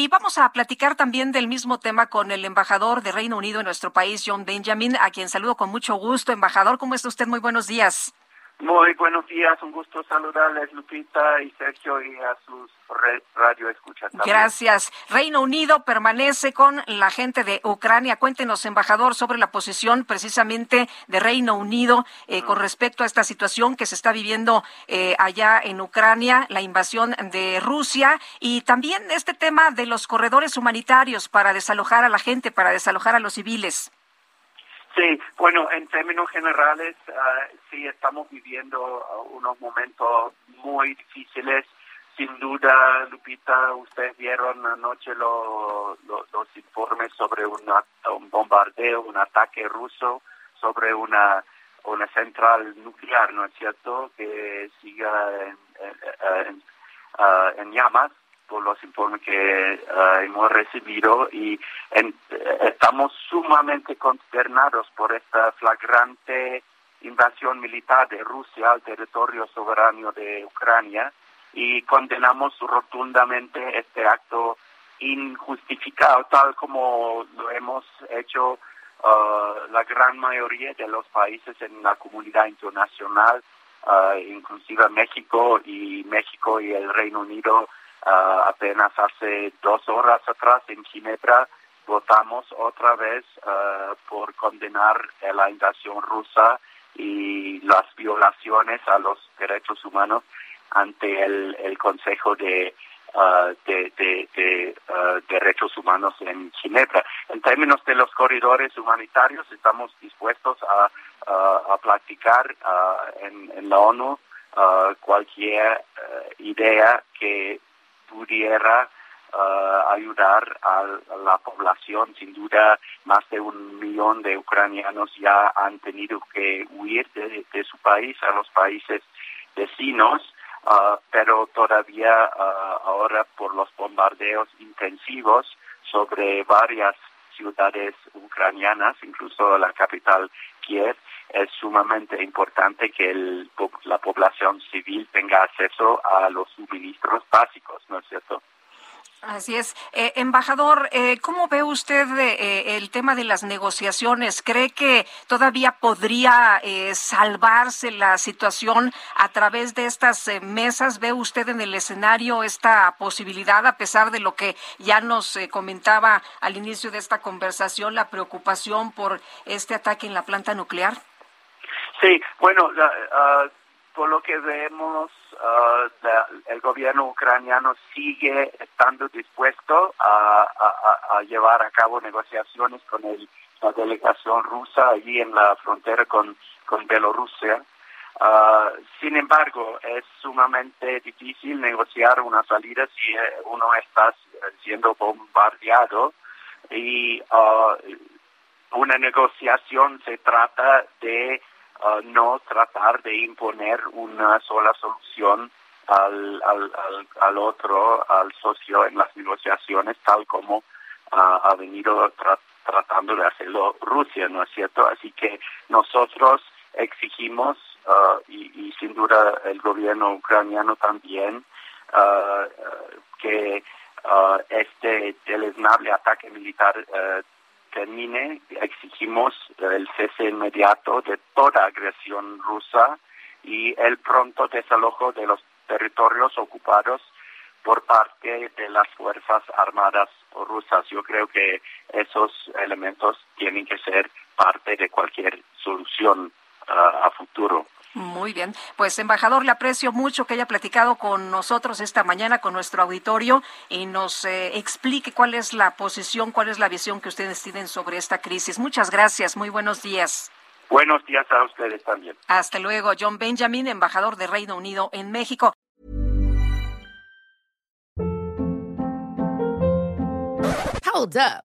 Y vamos a platicar también del mismo tema con el embajador de Reino Unido en nuestro país, John Benjamin, a quien saludo con mucho gusto. Embajador, ¿cómo está usted? Muy buenos días. Muy buenos días, un gusto saludarles Lupita y Sergio y a sus radio escuchas. Gracias. Reino Unido permanece con la gente de Ucrania. Cuéntenos, embajador, sobre la posición precisamente de Reino Unido eh, con respecto a esta situación que se está viviendo eh, allá en Ucrania, la invasión de Rusia y también este tema de los corredores humanitarios para desalojar a la gente, para desalojar a los civiles. Sí, bueno, en términos generales, uh, sí estamos viviendo unos momentos muy difíciles. Sin duda, Lupita, ustedes vieron anoche los informes sobre un bombardeo, un ataque ruso sobre una, una central nuclear, ¿no es cierto?, que siga en, en, en llamas por los informes que eh, hemos recibido y estamos sumamente consternados por esta flagrante invasión militar de Rusia al territorio soberano de Ucrania y condenamos rotundamente este acto injustificado, tal como lo hemos hecho uh, la gran mayoría de los países en la comunidad internacional, uh, inclusive México y México y el Reino Unido Uh, apenas hace dos horas atrás en Ginebra votamos otra vez uh, por condenar la invasión rusa y las violaciones a los derechos humanos ante el, Consejo de, uh, de, de, Derechos Humanos en Ginebra. En términos de los corredores humanitarios, estamos dispuestos a, a platicar en, en, la ONU cualquier idea que pudiera uh, ayudar a, la población. Sin duda, más de un millón de ucranianos ya han tenido que huir de, su país a los países vecinos, uh, pero todavía uh, ahora por los bombardeos intensivos sobre varias ciudades ucranianas, incluso la capital Es sumamente importante que el, la población civil tenga acceso a los suministros básicos, ¿no es cierto? Así es. Eh, embajador, eh, ¿cómo ve usted eh, el tema de las negociaciones? ¿Cree que todavía podría salvarse la situación a través de estas mesas? ¿Ve usted en el escenario esta posibilidad, a pesar de lo que ya nos comentaba al inicio de esta conversación, la preocupación por este ataque en la planta nuclear? Sí, bueno, ah, por lo que vemos, ah, el gobierno ucraniano sigue estando dispuesto a, llevar a cabo negociaciones con la delegación rusa allí en la frontera con, con Bielorrusia. Ah, sin embargo, es sumamente difícil negociar una salida si eh, uno está siendo bombardeado y una negociación se trata de Uh, no tratar de imponer una sola solución al, al, al, otro, al socio en las negociaciones, tal como uh, ha venido tratando de hacerlo Rusia, ¿no es cierto? Así que nosotros exigimos, uh, y, y, sin duda el gobierno ucraniano también, que este deleznable ataque militar termine, exigimos el cese inmediato de toda agresión rusa y el pronto desalojo de los territorios ocupados por parte de las Fuerzas Armadas rusas. Yo creo que esos elementos tienen que ser parte de cualquier solución uh, a futuro. Muy bien, pues embajador, le aprecio mucho que haya platicado con nosotros esta mañana, con nuestro auditorio, y nos eh, explique cuál es la posición, cuál es la visión que ustedes tienen sobre esta crisis. Muchas gracias, muy buenos días. Buenos días a ustedes también. Hasta luego, John Benjamin, embajador de Reino Unido en México. Hold up.